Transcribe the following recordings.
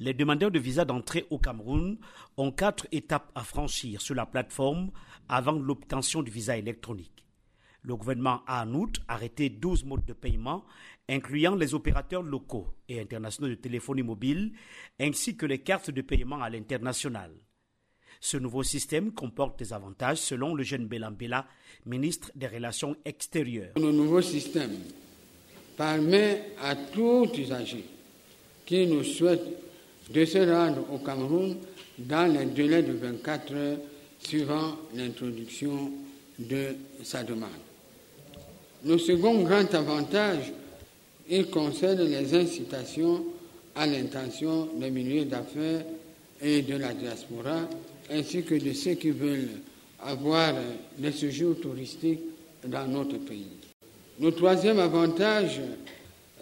Les demandeurs de visa d'entrée au Cameroun ont quatre étapes à franchir sur la plateforme avant l'obtention du visa électronique. Le gouvernement a en outre arrêté 12 modes de paiement, incluant les opérateurs locaux et internationaux de téléphonie mobile, ainsi que les cartes de paiement à l'international. Ce nouveau système comporte des avantages selon le jeune Belambela, ministre des Relations extérieures. Le nouveau système permet à tout usager qui nous souhaite de se rendre au Cameroun dans les délais de 24 heures suivant l'introduction de sa demande. Le second grand avantage, il concerne les incitations à l'intention des milieux d'affaires et de la diaspora, ainsi que de ceux qui veulent avoir des séjours touristiques dans notre pays. Le troisième avantage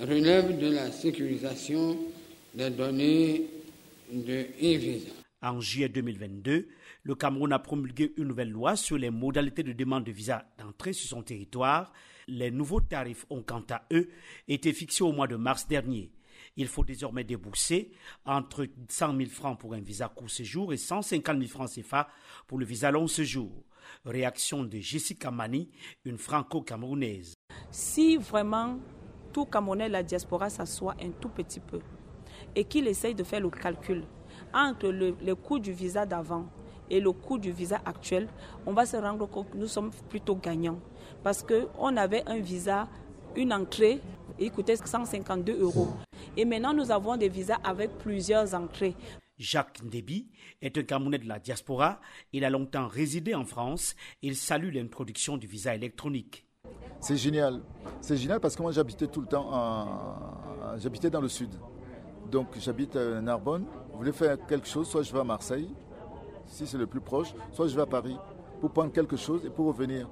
relève de la sécurisation des données de e-visa. En juillet 2022, le Cameroun a promulgué une nouvelle loi sur les modalités de demande de visa d'entrée sur son territoire. Les nouveaux tarifs ont quant à eux été fixés au mois de mars dernier. Il faut désormais débourser entre 100 000 francs pour un visa court séjour et 150 000 francs CFA pour le visa long séjour. Réaction de Jessica Mani, une franco-camerounaise. Si vraiment tout Camerounais, la diaspora s'assoit un tout petit peu et qu'il essaye de faire le calcul entre le, coût du visa d'avant et le coût du visa actuel, on va se rendre compte que nous sommes plutôt gagnants. Parce qu'on avait un visa, une entrée, il coûtait 152 euros. Et maintenant, nous avons des visas avec plusieurs entrées. Jacques Ndébi est un Camerounais de la diaspora. Il a longtemps résidé en France. Il salue l'introduction du visa électronique. C'est génial. C'est génial parce que moi j'habitais tout le temps, j'habitais dans le sud. Donc j'habite à Narbonne. Vous voulez faire quelque chose, soit je vais à Marseille, si c'est le plus proche, soit je vais à Paris pour prendre quelque chose et pour revenir.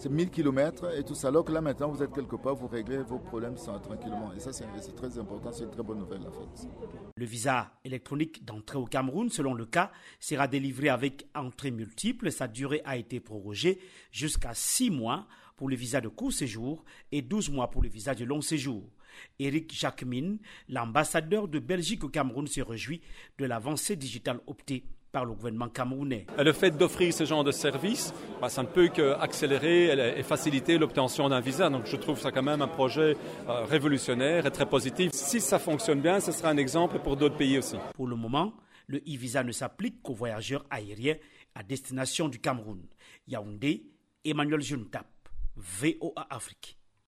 C'est 1000 km et tout ça. Alors que là maintenant, vous êtes quelque part, vous réglez vos problèmes tranquillement. Et ça, c'est très important, c'est une très bonne nouvelle en fait. Le visa électronique d'entrée au Cameroun, selon le cas, sera délivré avec entrée multiple. Sa durée a été prorogée jusqu'à 6 mois pour le visa de court séjour et 12 mois pour le visa de long séjour. Eric Jacquemin, l'ambassadeur de Belgique au Cameroun, se réjouit de l'avancée digitale optée par le gouvernement camerounais. Le fait d'offrir ce genre de service, bah, ça ne peut qu'accélérer et faciliter l'obtention d'un visa. Donc je trouve ça quand même un projet euh, révolutionnaire et très positif. Si ça fonctionne bien, ce sera un exemple pour d'autres pays aussi. Pour le moment, le e-visa ne s'applique qu'aux voyageurs aériens à destination du Cameroun. Yaoundé, Emmanuel Juntap, VOA África.